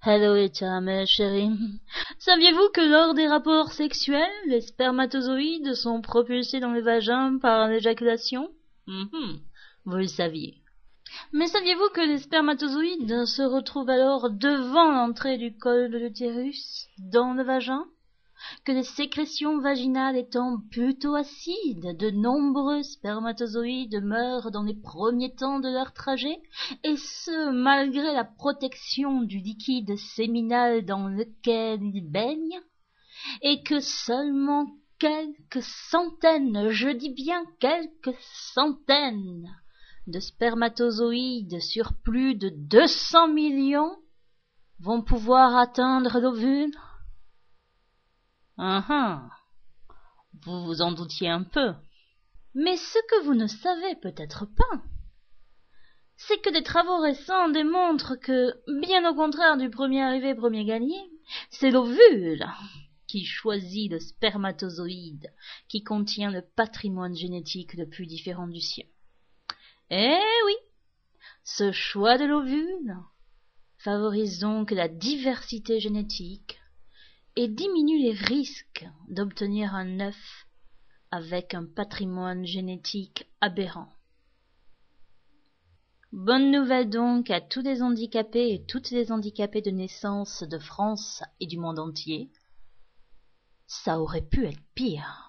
Hello mes chéris. Saviez-vous que lors des rapports sexuels, les spermatozoïdes sont propulsés dans le vagin par l'éjaculation Mhm, Vous le saviez. Mais saviez-vous que les spermatozoïdes se retrouvent alors devant l'entrée du col de l'utérus, dans le vagin? Que les sécrétions vaginales étant plutôt acides, de nombreux spermatozoïdes meurent dans les premiers temps de leur trajet, et ce, malgré la protection du liquide séminal dans lequel ils baignent, et que seulement quelques centaines, je dis bien quelques centaines, de spermatozoïdes sur plus de deux cents millions vont pouvoir atteindre l'ovule Vous vous en doutiez un peu. Mais ce que vous ne savez peut-être pas, c'est que des travaux récents démontrent que, bien au contraire du premier arrivé, premier gagné, c'est l'ovule qui choisit le spermatozoïde qui contient le patrimoine génétique le plus différent du sien. Eh oui, ce choix de l'ovule favorise donc la diversité génétique et diminue les risques d'obtenir un œuf avec un patrimoine génétique aberrant. Bonne nouvelle donc à tous les handicapés et toutes les handicapées de naissance de France et du monde entier. Ça aurait pu être pire.